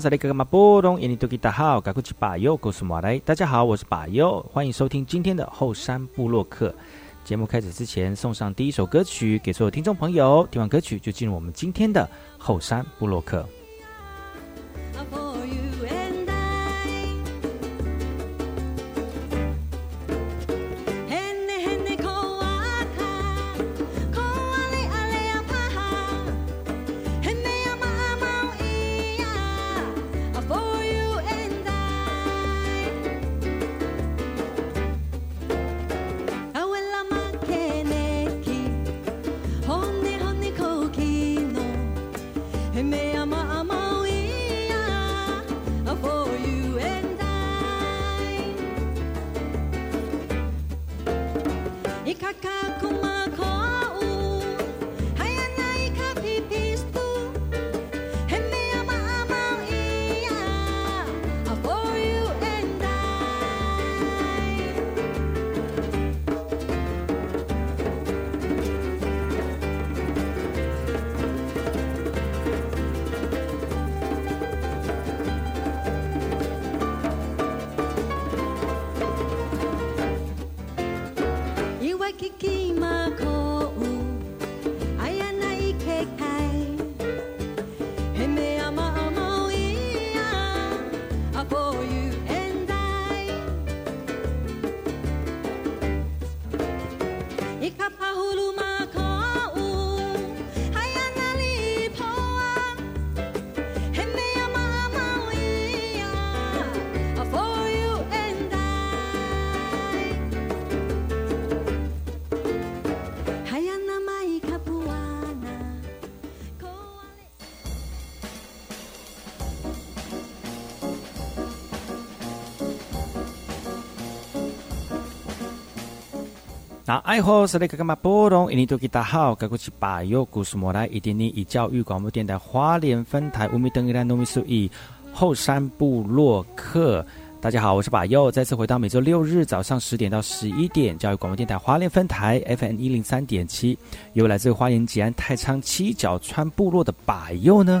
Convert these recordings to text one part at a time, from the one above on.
来好，这里哥哥马波东，印尼多吉大好，赶快去把右告诉马来。大家好，我是巴尤，欢迎收听今天的后山部落客。节目开始之前，送上第一首歌曲给所有听众朋友。听完歌曲，就进入我们今天的后山部落客。那爱好是那个干嘛波动？印尼多吉大好，该过去把右故事莫来，一点零以教育广播电台花莲分台五米登一兰农米数一后山部落客。大家好，我是把右，再次回到每周六日早上十点到十一点，教育广播电台花莲分台 FM 一零三点七，由来自花莲吉安太仓七角川部落的把右呢。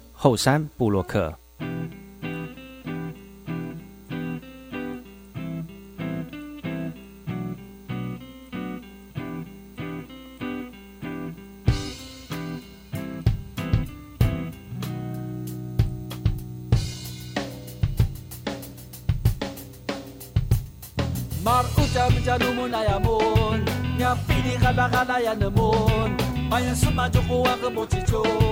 后山布洛克 Yang sumaju kuwa ke bocicung Maya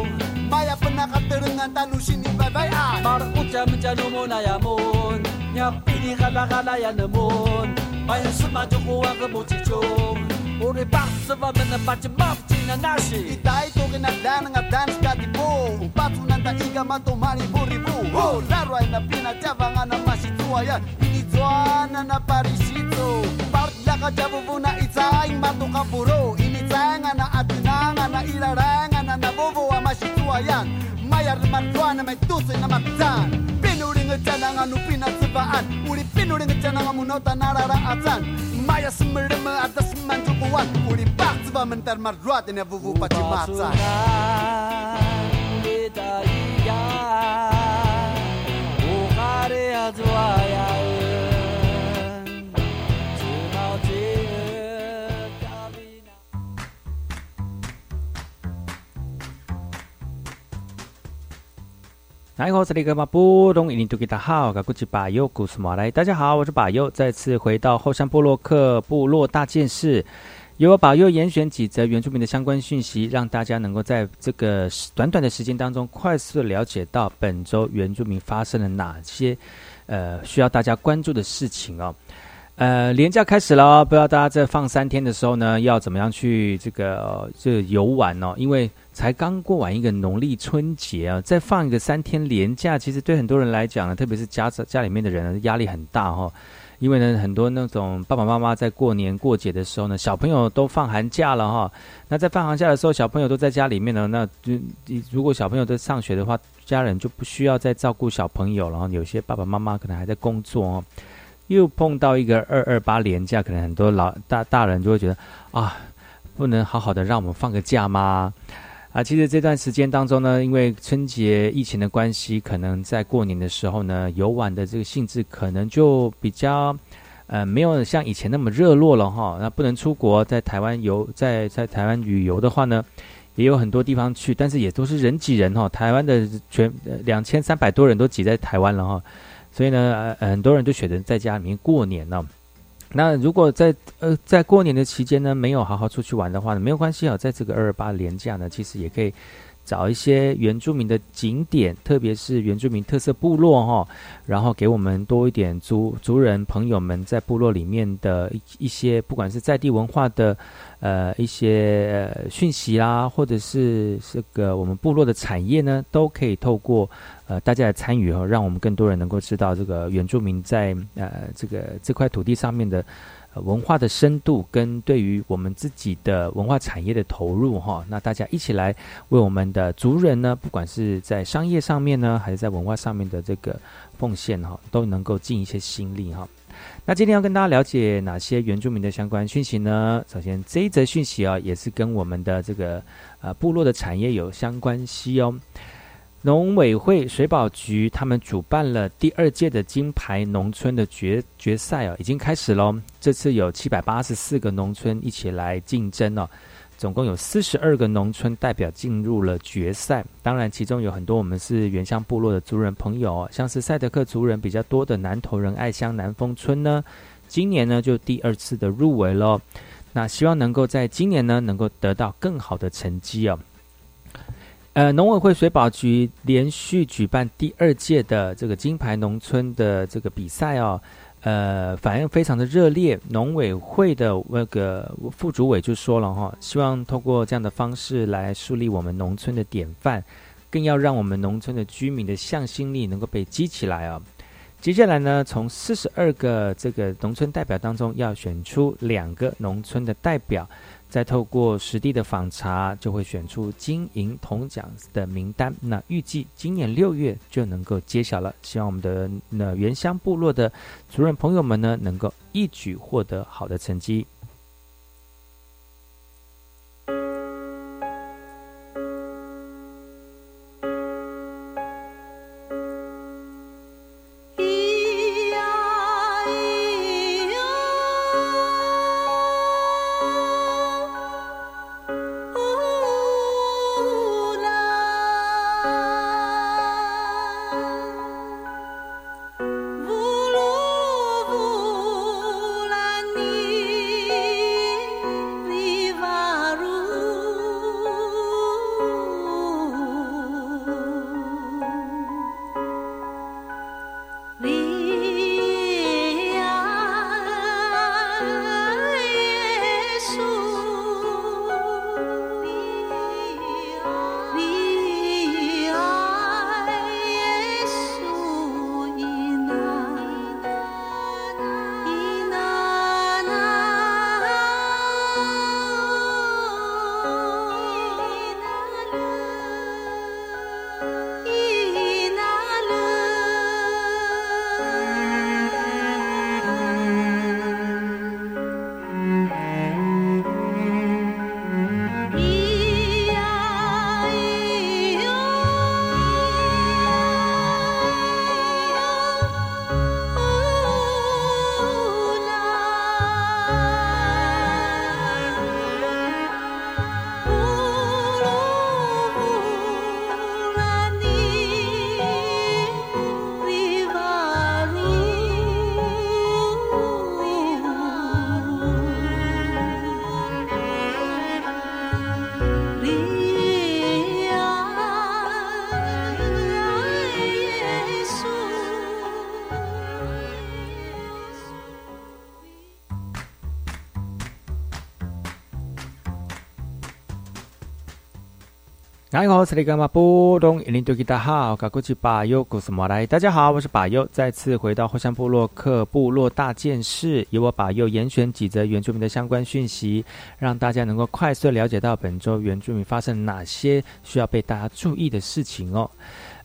terengan tanu sini bye bye ah. Mar uca mencanu mona ya mon nyapi di kala kala ya nemon bye sema joko wa ke mo nashi itai to ke na dan nga dan ka di bo pa tu na ta iga ma to mari bo ri bo oh, ho daro ai na pina ta va si tua ya. Ini zwana na parisito par la ka ja bo na itai ini tanga na atinanga na ilaranga na ya. na bo mayar marijuana tuan tuse na matan pinu ringa chana nga nupina tsubaan uri pinu ringa chana nga munota narara atan maya smirima atas manju kuwan uri bak sebab mentar marijuana Ini vuvu pati matan Uka suna, ya, 大家好，我是巴佑，再次回到后山部落克部落大件事，由我巴佑严选几则原住民的相关讯息，让大家能够在这个短短的时间当中，快速的了解到本周原住民发生了哪些呃需要大家关注的事情哦。呃，连假开始了，不知道大家在放三天的时候呢，要怎么样去这个这游玩哦？因为才刚过完一个农历春节啊，再放一个三天连假，其实对很多人来讲呢，特别是家家里面的人压力很大哈。因为呢，很多那种爸爸妈妈在过年过节的时候呢，小朋友都放寒假了哈。那在放寒假的时候，小朋友都在家里面呢，那就如果小朋友在上学的话，家人就不需要再照顾小朋友，然后有些爸爸妈妈可能还在工作哦。又碰到一个二二八连假，可能很多老大大人就会觉得啊，不能好好的让我们放个假吗？啊，其实这段时间当中呢，因为春节疫情的关系，可能在过年的时候呢，游玩的这个性质可能就比较，呃，没有像以前那么热络了哈。那不能出国，在台湾游，在在台湾旅游的话呢，也有很多地方去，但是也都是人挤人哈。台湾的全两千三百多人都挤在台湾了哈，所以呢，很多人都选择在家里面过年呢。那如果在呃在过年的期间呢，没有好好出去玩的话呢，没有关系啊，在这个二二八年假呢，其实也可以找一些原住民的景点，特别是原住民特色部落哈，然后给我们多一点族族人朋友们在部落里面的一一些，不管是在地文化的。呃，一些讯息啦，或者是这个我们部落的产业呢，都可以透过呃大家的参与哦，让我们更多人能够知道这个原住民在呃这个这块土地上面的文化的深度，跟对于我们自己的文化产业的投入哈。那大家一起来为我们的族人呢，不管是在商业上面呢，还是在文化上面的这个奉献哈，都能够尽一些心力哈。那今天要跟大家了解哪些原住民的相关讯息呢？首先，这一则讯息啊，也是跟我们的这个呃部落的产业有相关系哦。农委会水保局他们主办了第二届的金牌农村的决决赛哦，已经开始喽。这次有七百八十四个农村一起来竞争哦。总共有四十二个农村代表进入了决赛，当然其中有很多我们是原乡部落的族人朋友哦，像是赛德克族人比较多的南投人爱乡南丰村呢，今年呢就第二次的入围喽。那希望能够在今年呢能够得到更好的成绩哦。呃，农委会水保局连续举办第二届的这个金牌农村的这个比赛哦。呃，反应非常的热烈。农委会的那个副主委就说了哈，希望通过这样的方式来树立我们农村的典范，更要让我们农村的居民的向心力能够被激起来啊。接下来呢，从四十二个这个农村代表当中，要选出两个农村的代表。再透过实地的访查，就会选出金银铜奖的名单。那预计今年六月就能够揭晓了。希望我们的那原乡部落的族人朋友们呢，能够一举获得好的成绩。大家好，我是马布东，印尼多吉达好，卡古吉巴尤古斯莫来。大家好，我是巴尤，再次回到后山部落克部落大件事，由我巴尤严选几则原住民的相关讯息，让大家能够快速了解到本周原住民发生哪些需要被大家注意的事情哦。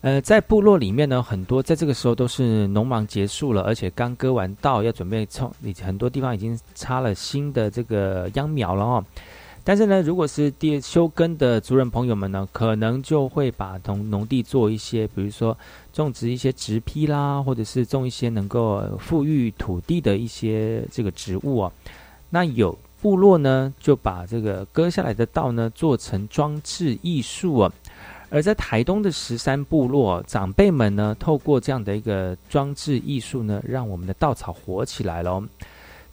呃，在部落里面呢，很多在这个时候都是农忙结束了，而且刚割完稻，要准备种，很多地方已经插了新的这个秧苗了哦。但是呢，如果是第休耕的族人朋友们呢，可能就会把农农地做一些，比如说种植一些植批啦，或者是种一些能够富裕土地的一些这个植物啊。那有部落呢，就把这个割下来的稻呢，做成装置艺术啊。而在台东的十三部落，长辈们呢，透过这样的一个装置艺术呢，让我们的稻草活起来了。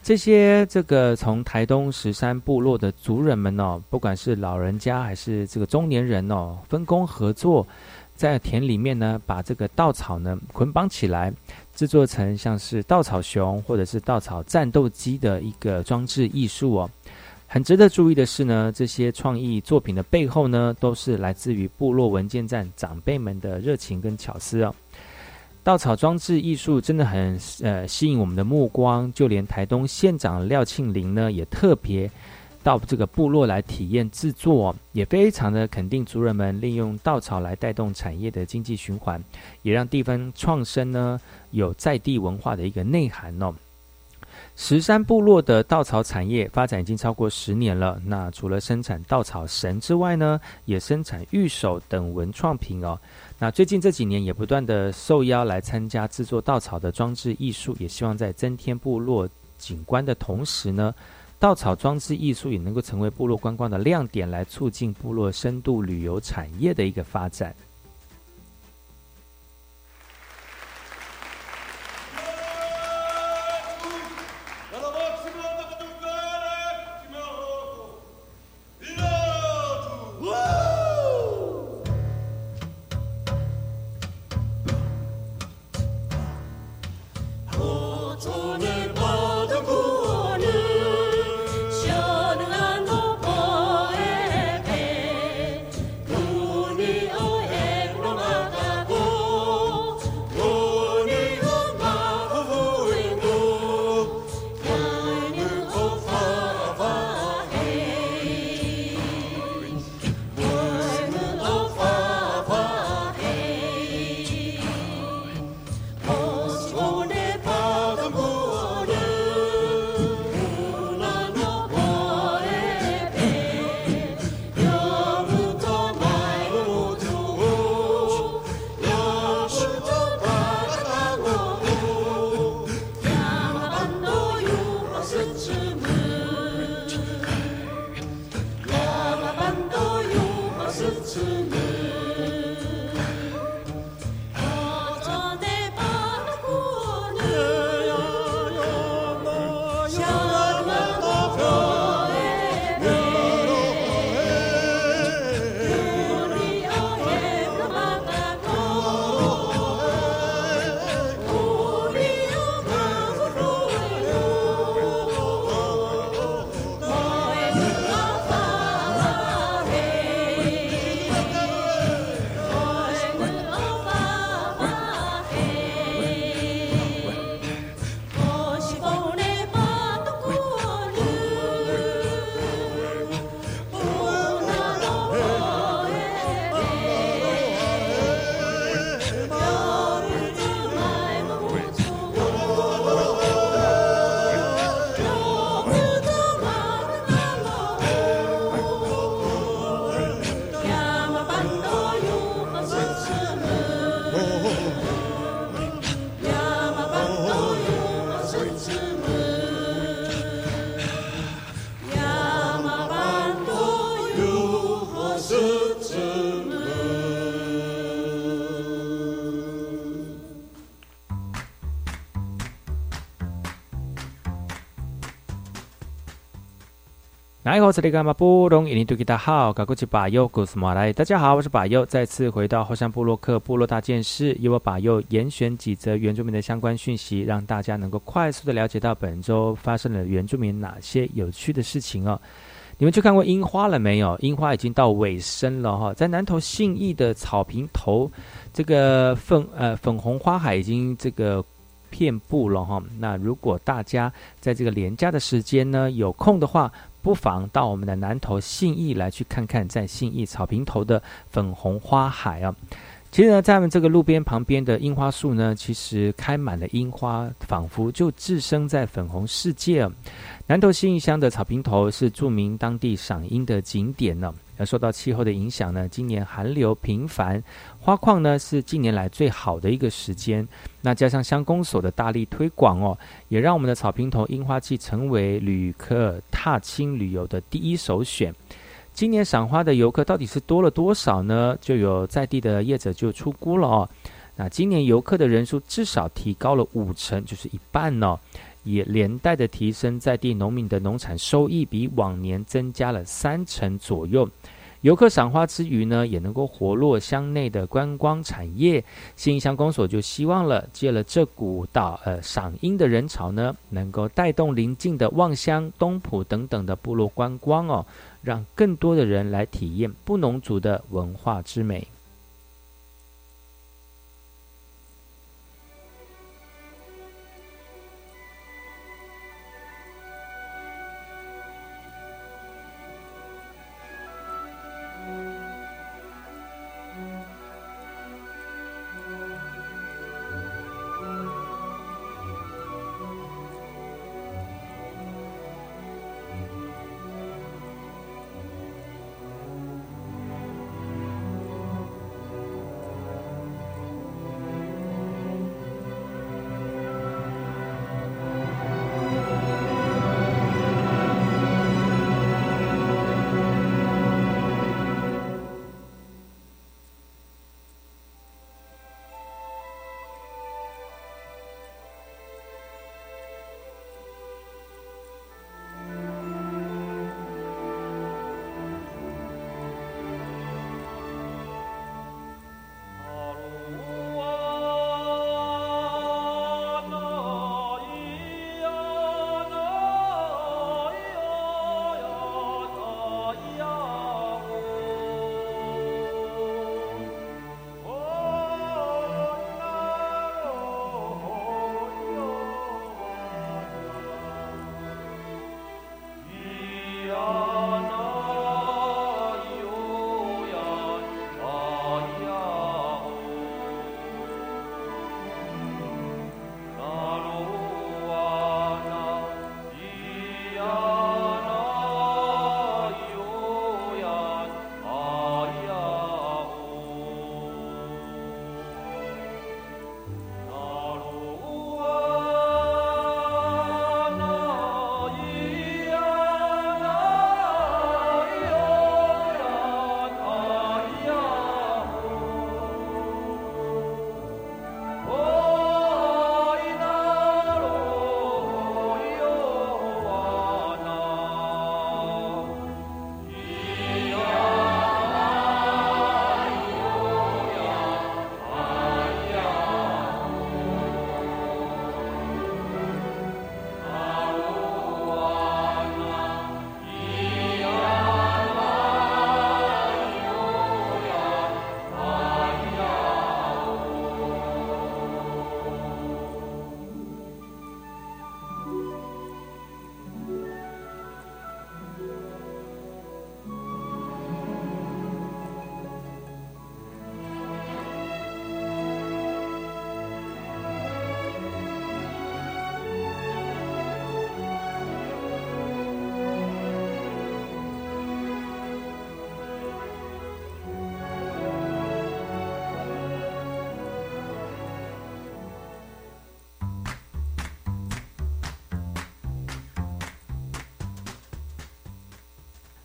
这些这个从台东十三部落的族人们哦，不管是老人家还是这个中年人哦，分工合作，在田里面呢，把这个稻草呢捆绑起来，制作成像是稻草熊或者是稻草战斗机的一个装置艺术哦。很值得注意的是呢，这些创意作品的背后呢，都是来自于部落文件站长辈们的热情跟巧思哦。稻草装置艺术真的很呃吸引我们的目光，就连台东县长廖庆林呢，也特别到这个部落来体验制作，也非常的肯定族人们利用稻草来带动产业的经济循环，也让地方创生呢有在地文化的一个内涵哦。石山部落的稻草产业发展已经超过十年了。那除了生产稻草绳之外呢，也生产玉手等文创品哦。那最近这几年也不断的受邀来参加制作稻草的装置艺术，也希望在增添部落景观的同时呢，稻草装置艺术也能够成为部落观光的亮点，来促进部落深度旅游产业的一个发展。好，这里干嘛不懂？印尼土著大好，高古吉巴尤古斯马来。大家好，我是巴尤，再次回到后山部落克部落大件事，由我巴尤严选几则原住民的相关讯息，让大家能够快速的了解到本周发生了原住民哪些有趣的事情哦。你们去看过樱花了没有？樱花已经到尾声了哈，在南投信义的草坪头，这个粉呃粉红花海已经这个遍布了哈。那如果大家在这个连假的时间呢，有空的话，不妨到我们的南投信义来去看看，在信义草坪头的粉红花海啊。其实呢，在我们这个路边旁边的樱花树呢，其实开满了樱花，仿佛就置身在粉红世界。南投信义乡的草坪头是著名当地赏樱的景点呢。受到气候的影响呢，今年寒流频繁，花况呢是近年来最好的一个时间。那加上乡公所的大力推广哦，也让我们的草坪头樱花季成为旅客踏青旅游的第一首选。今年赏花的游客到底是多了多少呢？就有在地的业者就出估了哦。那今年游客的人数至少提高了五成，就是一半呢，也连带的提升在地农民的农产收益比往年增加了三成左右。游客赏花之余呢，也能够活络乡内的观光产业。新乡公所就希望了，借了这股到呃赏樱的人潮呢，能够带动邻近的望乡、东浦等等的部落观光哦。让更多的人来体验布农族的文化之美。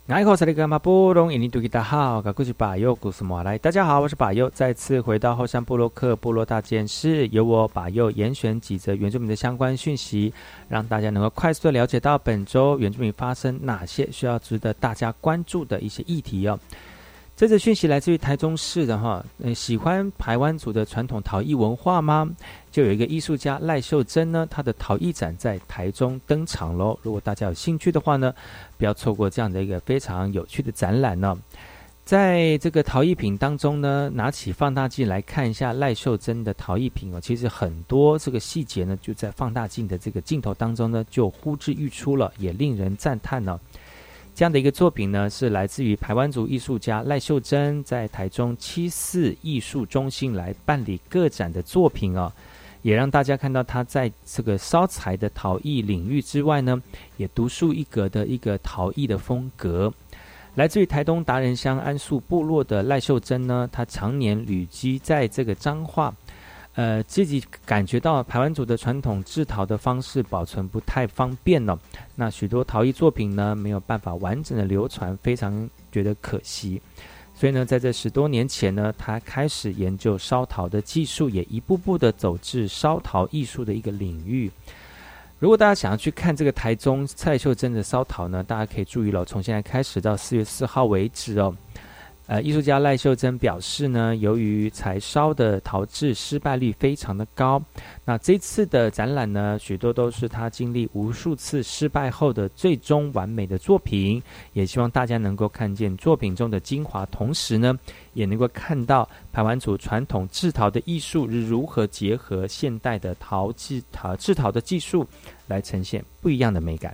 大好，我是巴佑，古是马来。大家好，我是巴佑，再次回到后山部落克部落大件事，由我巴佑严选几则原住民的相关讯息，让大家能够快速的了解到本周原住民发生哪些需要值得大家关注的一些议题哦。这则讯息来自于台中市的哈，呃，喜欢台湾族的传统陶艺文化吗？就有一个艺术家赖秀珍呢，他的陶艺展在台中登场喽。如果大家有兴趣的话呢，不要错过这样的一个非常有趣的展览呢。在这个陶艺品当中呢，拿起放大镜来看一下赖秀珍的陶艺品哦，其实很多这个细节呢，就在放大镜的这个镜头当中呢，就呼之欲出了，也令人赞叹呢。这样的一个作品呢，是来自于台湾族艺术家赖秀珍在台中七四艺术中心来办理个展的作品哦，也让大家看到他在这个烧柴的陶艺领域之外呢，也独树一格的一个陶艺的风格。来自于台东达人乡安素部落的赖秀珍呢，他常年旅居在这个彰化。呃，自己感觉到台湾族的传统制陶的方式保存不太方便了，那许多陶艺作品呢没有办法完整的流传，非常觉得可惜。所以呢，在这十多年前呢，他开始研究烧陶的技术，也一步步的走至烧陶艺术的一个领域。如果大家想要去看这个台中蔡秀珍的烧陶呢，大家可以注意了，从现在开始到四月四号为止哦。呃，艺术家赖秀珍表示呢，由于柴烧的陶制失败率非常的高，那这次的展览呢，许多都是他经历无数次失败后的最终完美的作品，也希望大家能够看见作品中的精华，同时呢，也能够看到排湾族传统制陶的艺术是如何结合现代的陶制陶制陶的技术，来呈现不一样的美感。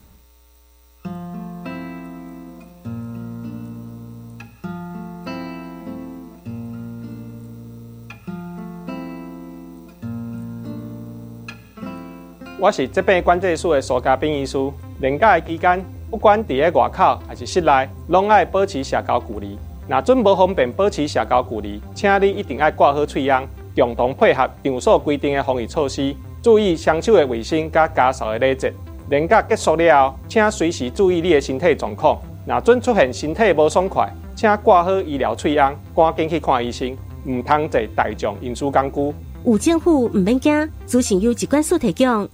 我是这边管制所的苏家兵医师。练假的期间，不管伫咧外口还是室内，拢爱保持社交距离。若准无方便保持社交距离，请你一定要挂好喙秧，共同配合场所规定的防疫措施，注意双手的卫生甲家属的礼节。练假结束了后，请随时注意你的身体状况。若准出现身体无爽快，请挂好医疗喙秧，赶紧去看医生。唔通坐大众运输工具。有政府唔免惊，资讯由机关所提供。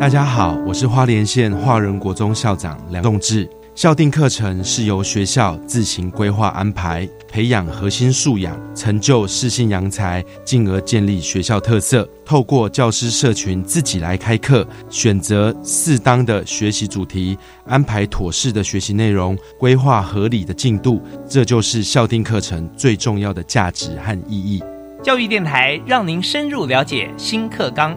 大家好，我是花莲县华仁国中校长梁栋志。校定课程是由学校自行规划安排，培养核心素养，成就适性扬才，进而建立学校特色。透过教师社群自己来开课，选择适当的学习主题，安排妥适的学习内容，规划合理的进度，这就是校定课程最重要的价值和意义。教育电台让您深入了解新课纲。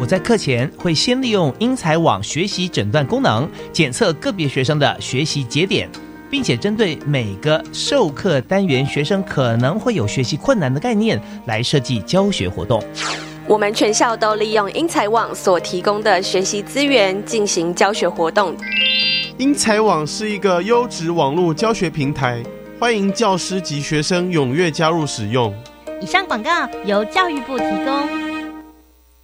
我在课前会先利用英才网学习诊断功能，检测个别学生的学习节点，并且针对每个授课单元学生可能会有学习困难的概念来设计教学活动。我们全校都利用英才网所提供的学习资源进行教学活动。英才网是一个优质网络教学平台，欢迎教师及学生踊跃加入使用。以上广告由教育部提供。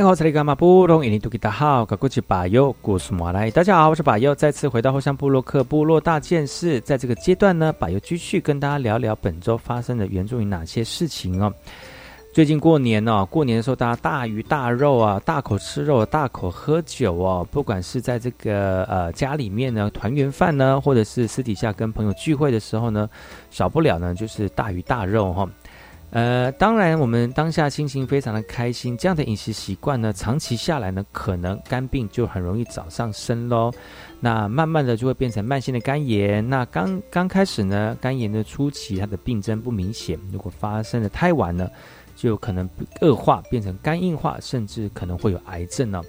你好，这里干嘛不懂？印尼土吉大好，我是巴友，古苏马来。大家好，我是巴友，再次回到后山部落克部落大件事。在这个阶段呢，巴友继续跟大家聊聊本周发生的原住民哪些事情哦。最近过年哦，过年的时候大家大鱼大肉啊，大口吃肉，大口喝酒哦。不管是在这个呃家里面呢团圆饭呢，或者是私底下跟朋友聚会的时候呢，少不了呢就是大鱼大肉哈。呃，当然，我们当下心情非常的开心，这样的饮食习惯呢，长期下来呢，可能肝病就很容易找上身喽。那慢慢的就会变成慢性的肝炎。那刚刚开始呢，肝炎的初期，它的病症不明显，如果发生的太晚呢，就可能恶化，变成肝硬化，甚至可能会有癌症呢。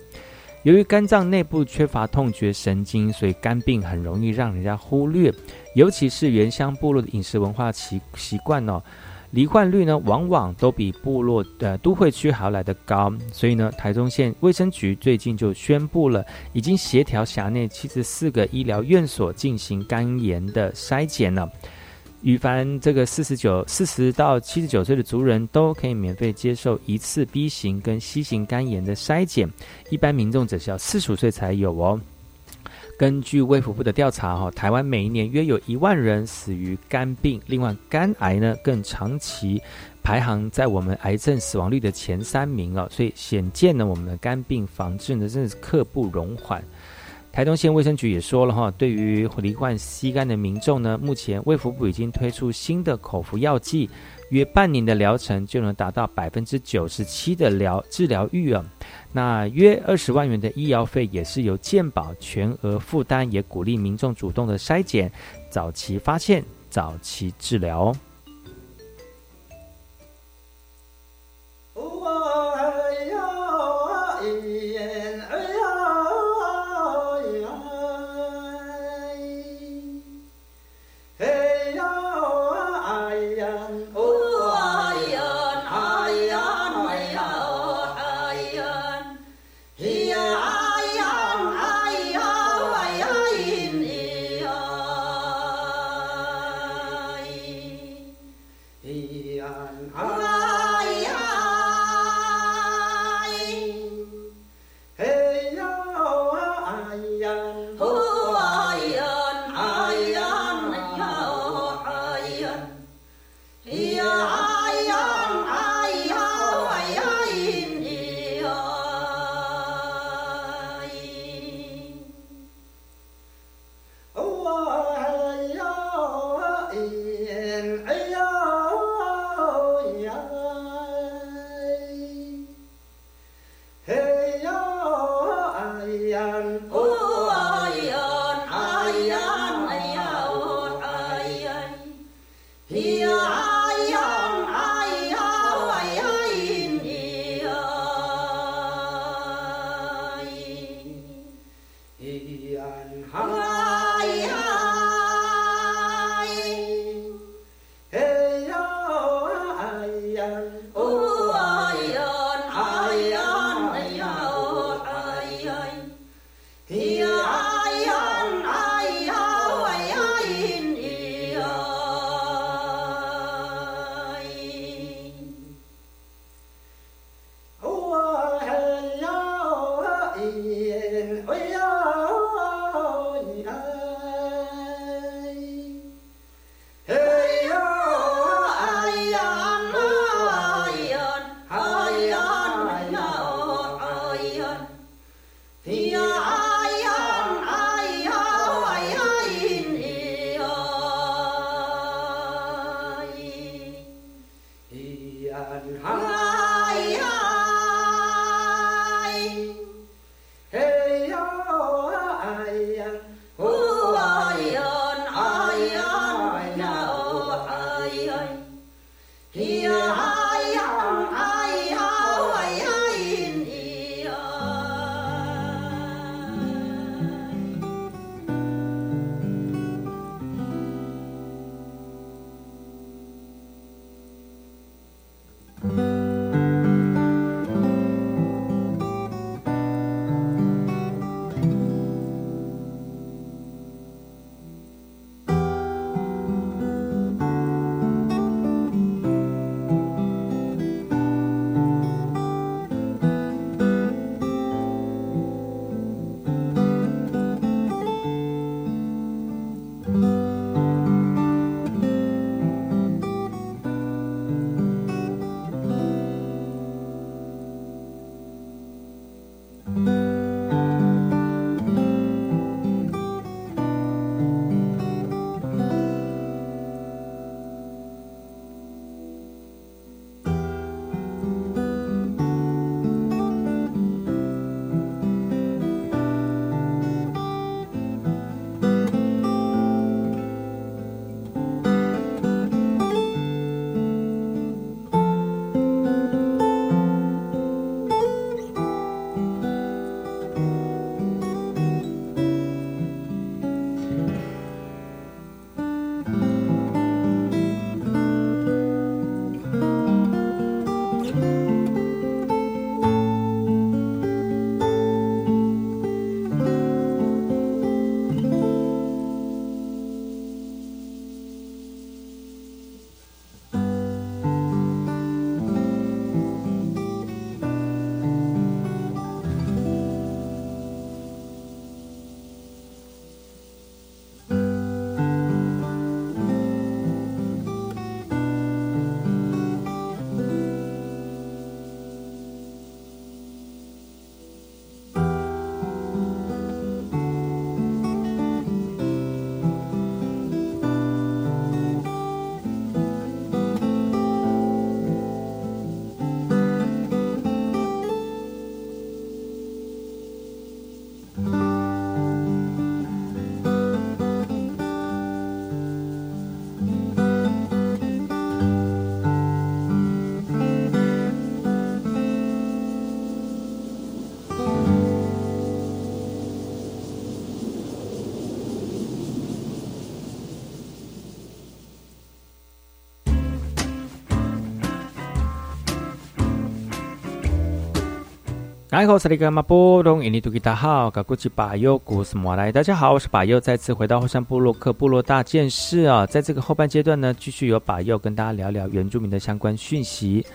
由于肝脏内部缺乏痛觉神经，所以肝病很容易让人家忽略，尤其是原乡部落的饮食文化习习惯哦。罹患率呢，往往都比部落的都会区还要来得高，所以呢，台中县卫生局最近就宣布了，已经协调辖内七十四个医疗院所进行肝炎的筛检了。羽凡这个四十九、四十到七十九岁的族人都可以免费接受一次 B 型跟 C 型肝炎的筛检，一般民众只需要四十五岁才有哦。根据卫福部的调查，哈，台湾每一年约有一万人死于肝病。另外，肝癌呢更长期排行在我们癌症死亡率的前三名哦。所以显见呢，我们的肝病防治呢真的是刻不容缓。台东县卫生局也说了哈，对于罹患吸肝的民众呢，目前卫福部已经推出新的口服药剂。约半年的疗程就能达到百分之九十七的疗治疗率啊！那约二十万元的医疗费也是由健保全额负担，也鼓励民众主动的筛检，早期发现，早期治疗。哦大，家好，我是巴尤，再次回到后山部落克部落大件事啊。在这个后半阶段呢，继续由巴尤跟大家聊聊原住民的相关讯息。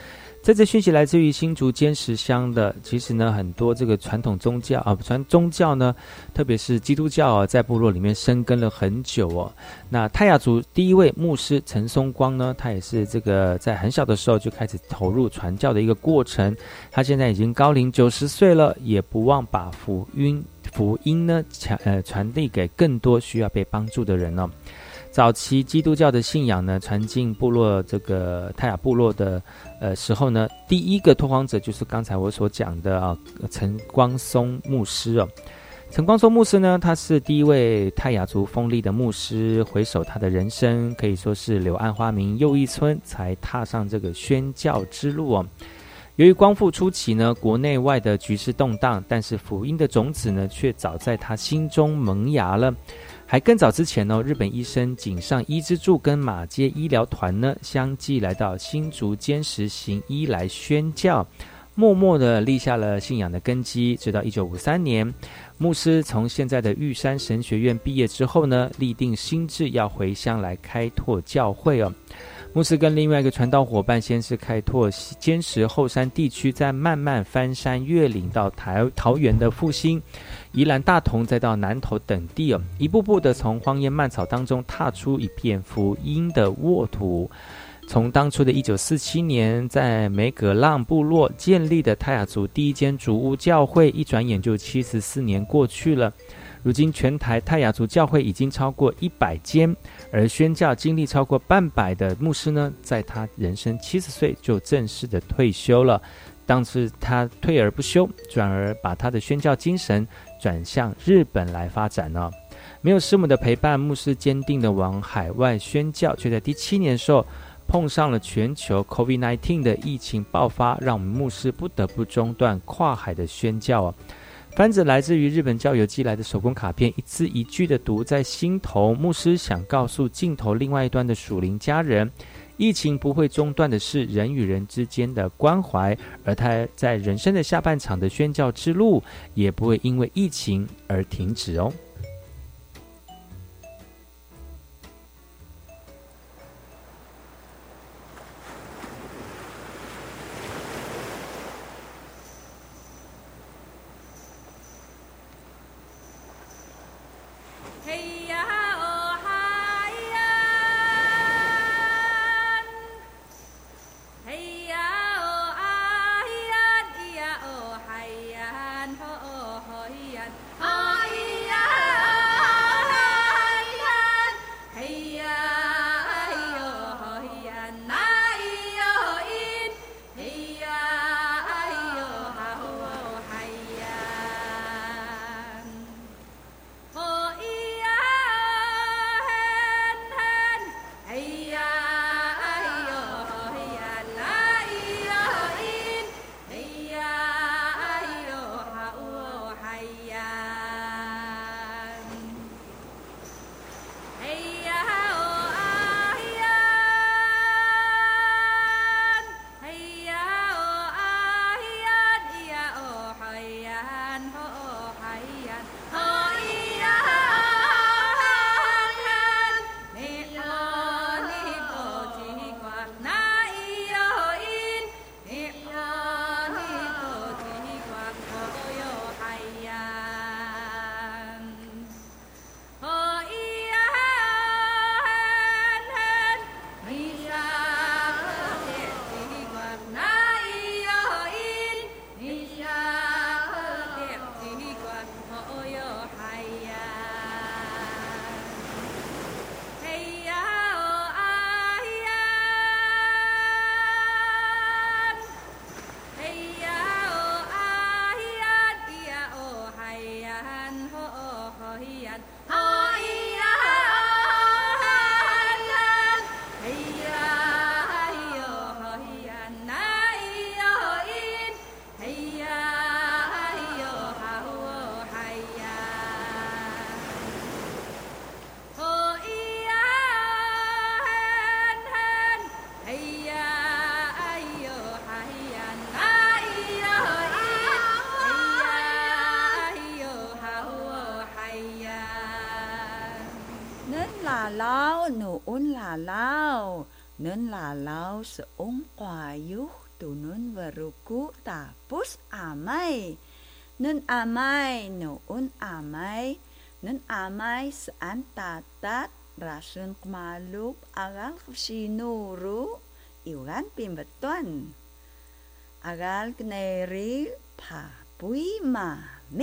这次讯息来自于新竹尖石乡的。其实呢，很多这个传统宗教啊，传宗教呢，特别是基督教啊，在部落里面生根了很久哦。那泰雅族第一位牧师陈松光呢，他也是这个在很小的时候就开始投入传教的一个过程。他现在已经高龄九十岁了，也不忘把福音福音呢传呃传递给更多需要被帮助的人哦。早期基督教的信仰呢，传进部落这个泰雅部落的呃时候呢，第一个拓荒者就是刚才我所讲的啊，陈光松牧师哦。陈光松牧师呢，他是第一位泰雅族锋利的牧师。回首他的人生，可以说是柳暗花明又一村，才踏上这个宣教之路哦。由于光复初期呢，国内外的局势动荡，但是福音的种子呢，却早在他心中萌芽了。还更早之前呢，日本医生井上伊之助跟马街医疗团呢，相继来到新竹坚实行医来宣教，默默的立下了信仰的根基。直到一九五三年，牧师从现在的玉山神学院毕业之后呢，立定心志要回乡来开拓教会哦。牧师跟另外一个传道伙伴，先是开拓坚持后山地区，再慢慢翻山越岭到台桃园的复兴。宜兰大同，再到南投等地哦，一步步的从荒烟蔓草当中踏出一片福音的沃土。从当初的一九四七年在梅格浪部落建立的泰雅族第一间主屋教会，一转眼就七十四年过去了。如今全台泰雅族教会已经超过一百间，而宣教经历超过半百的牧师呢，在他人生七十岁就正式的退休了。当时他退而不休，转而把他的宣教精神。转向日本来发展呢？没有师母的陪伴，牧师坚定的往海外宣教，却在第七年的时候碰上了全球 COVID-19 的疫情爆发，让牧师不得不中断跨海的宣教啊！翻着来自于日本教友寄来的手工卡片，一字一句的读在心头。牧师想告诉镜头另外一端的属灵家人。疫情不会中断的是人与人之间的关怀，而他在人生的下半场的宣教之路也不会因为疫情而停止哦。 ลาวหนูอุ่นลาลาวนั่นลาลาวสองกวายุตุนุนวรุกุตาปุสอาไมนั่นอาไมหนูอุ่นอาไมนั่นอาไมสอันตาตัดราชนกมาลุบอาลขชีนูรุอิวันปิมบตันอาลกเนริผาปุยมาเม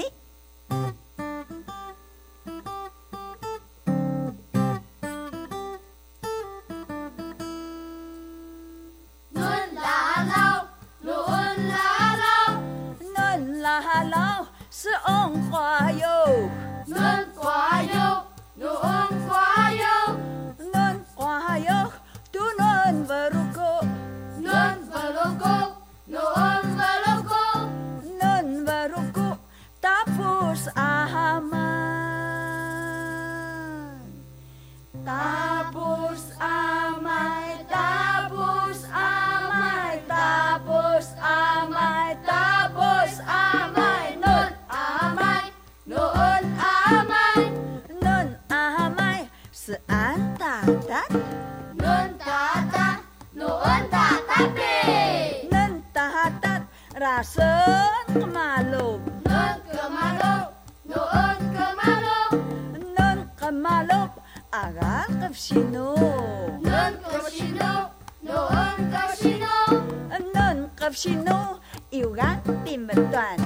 i jugar gant pimbatuant.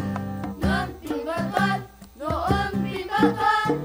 No hem pimbatuat, no hem pimbatuat,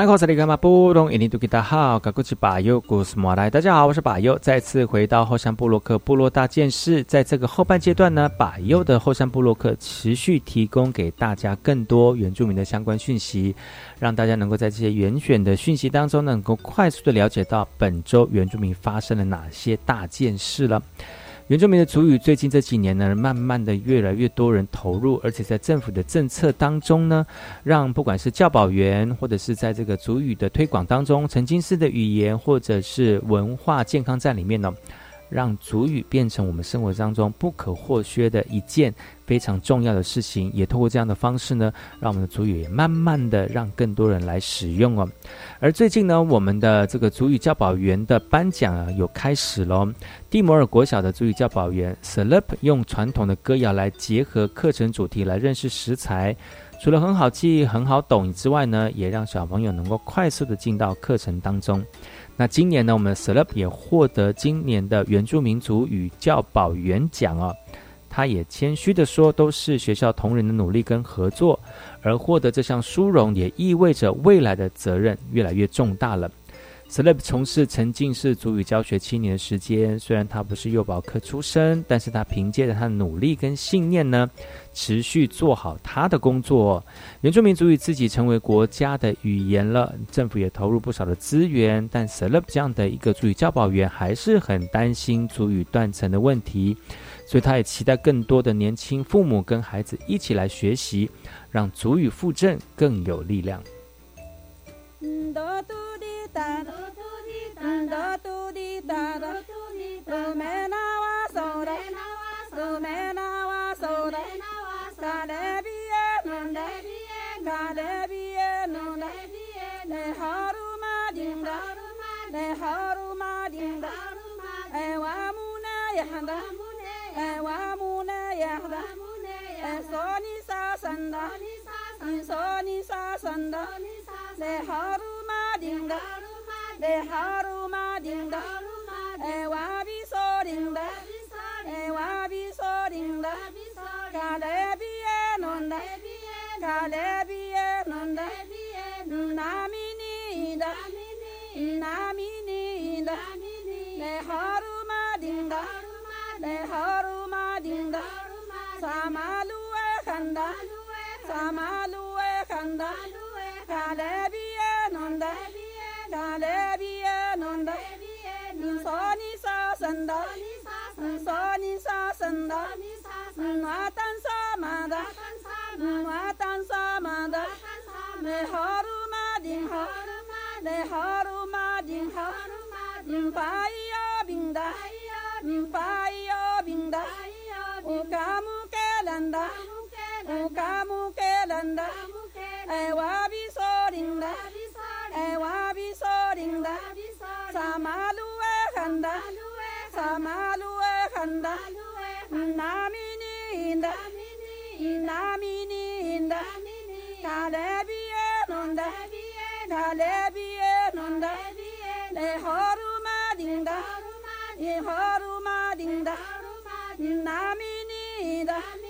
大家好，我是巴优，再次回到后山部落克部落大件事。在这个后半阶段呢，巴优的后山部落克持续提供给大家更多原住民的相关讯息，让大家能够在这些原选的讯息当中，能够快速的了解到本周原住民发生了哪些大件事了。原住民的族语最近这几年呢，慢慢的越来越多人投入，而且在政府的政策当中呢，让不管是教保员，或者是在这个族语的推广当中，曾经是的语言或者是文化健康站里面呢。让主语变成我们生活当中不可或缺的一件非常重要的事情，也通过这样的方式呢，让我们的主语也慢慢的让更多人来使用哦。而最近呢，我们的这个主语教保员的颁奖啊，有开始喽。蒂摩尔国小的主语教保员 s l e p 用传统的歌谣来结合课程主题来认识食材，除了很好记、很好懂之外呢，也让小朋友能够快速的进到课程当中。那今年呢，我们 Celeb 也获得今年的原住民族与教保员奖哦。他也谦虚的说，都是学校同仁的努力跟合作，而获得这项殊荣，也意味着未来的责任越来越重大了。SLEP 从事沉浸式足语教学七年的时间，虽然他不是幼保科出身，但是他凭借着他的努力跟信念呢，持续做好他的工作。原住民族语自己成为国家的语言了，政府也投入不少的资源，但 Celeb 这样的一个足语教保员还是很担心足语断层的问题，所以他也期待更多的年轻父母跟孩子一起来学习，让足语复振更有力量。Da da da do di da da do me na wa so da do me na wa so da ga de bi e no de ga de bi e no de ne haru ma ding da ne haru ma ding da e wa mu na ya da e wa mu na ya da e so ni sa san da so ni sa san da le haruma dinda le haruma dinda e wabi so dinda e wabi so dinda kalebi enonda kalebi enonda namini da namini da le haruma dinda le haruma dinda samalu e khanda Samaluwe kanda, kalebiye nonda, kalebiye nonda, insani sa sanda, insani sa sanda, matan sa manda, matan sa manda, meharu madinha, meharu madinha, mimpaiya binda, mimpaiya binda, ukamu kelanda. 까무게란다 에 와비 소린다 에 와비 소린다 사마루에 간다 사마루에 간다 나미니인다 나미니인다 가레비에 논다 가레비에 논다 내 허루마딘다 이 허루마딘다 나미니다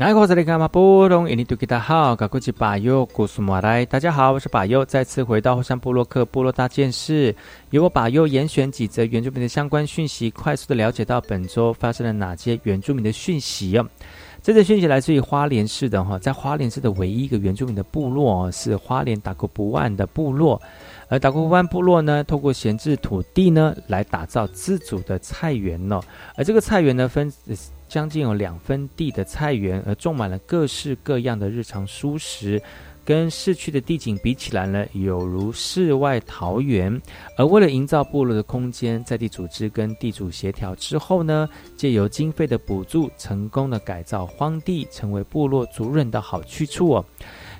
大家好，我是巴友，再次回到后山部落克部落大件事，由我巴友严选几则原住民的相关讯息，快速的了解到本周发生了哪些原住民的讯息哦。这则讯息来自于花莲市的哈，在花莲市的唯一一个原住民的部落，是花莲打过不万的部落。而打过不万部落呢，透过闲置土地呢，来打造自主的菜园哦。而这个菜园呢，分将近有两分地的菜园，而种满了各式各样的日常蔬食。跟市区的地景比起来呢，有如世外桃源。而为了营造部落的空间，在地组织跟地主协调之后呢，借由经费的补助，成功的改造荒地，成为部落族人的好去处哦。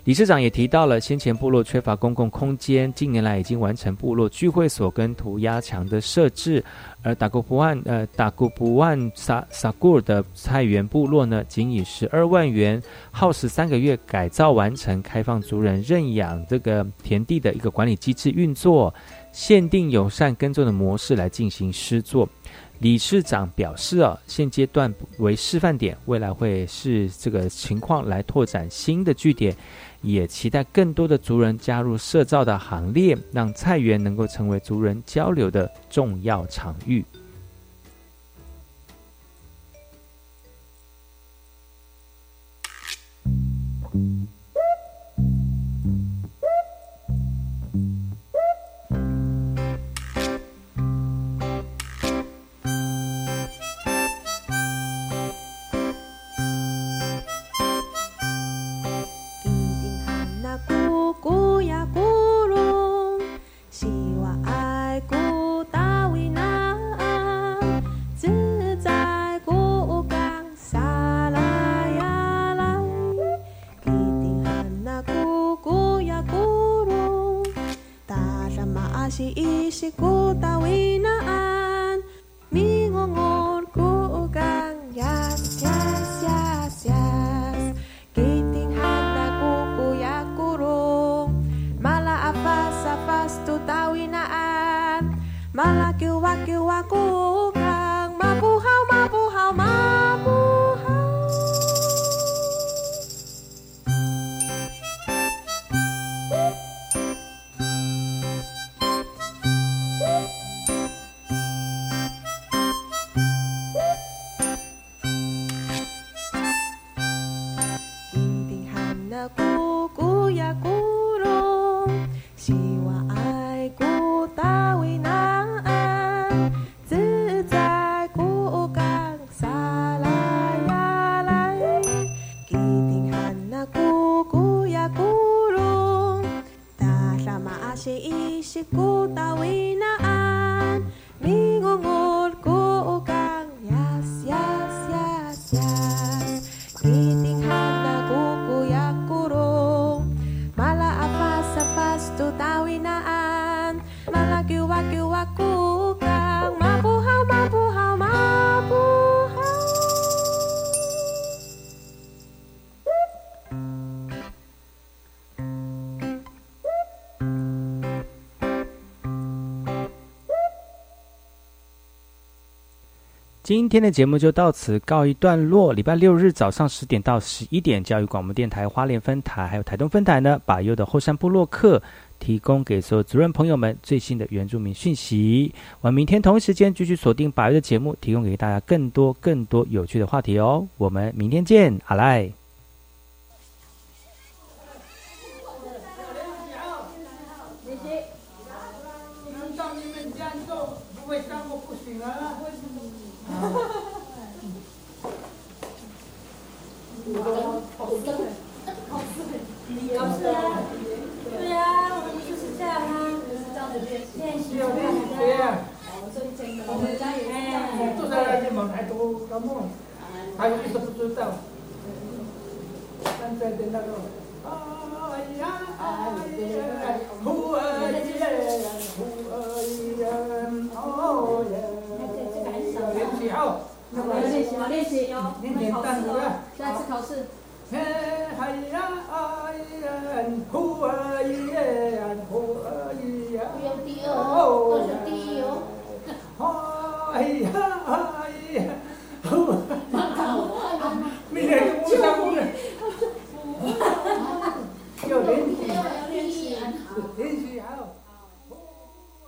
理事长也提到了，先前部落缺乏公共空间，近年来已经完成部落聚会所跟涂鸦墙的设置。而达古布万呃达古布万萨萨古尔的菜园部落呢，仅以十二万元，耗时三个月改造完成，开放族人认养这个田地的一个管理机制运作，限定友善耕作的模式来进行施作。理事长表示啊，现阶段为示范点，未来会视这个情况来拓展新的据点。也期待更多的族人加入社造的行列，让菜园能够成为族人交流的重要场域。今天的节目就到此告一段落。礼拜六日早上十点到十一点，教育广播电台花莲分台还有台东分台呢，把优的后山部落客提供给所有族人朋友们最新的原住民讯息。我们明天同一时间继续锁定把优的节目，提供给大家更多更多有趣的话题哦。我们明天见，阿赖。还有一直不知道，现在的那个，哎呀哎呀，呼儿耶，呼儿耶，哦耶，练习好，练习练习，练练单词啊，下次考试。哎呀哎呀，呼儿耶，呼儿耶，哦。阿姨，哈哈，联系，联系，好。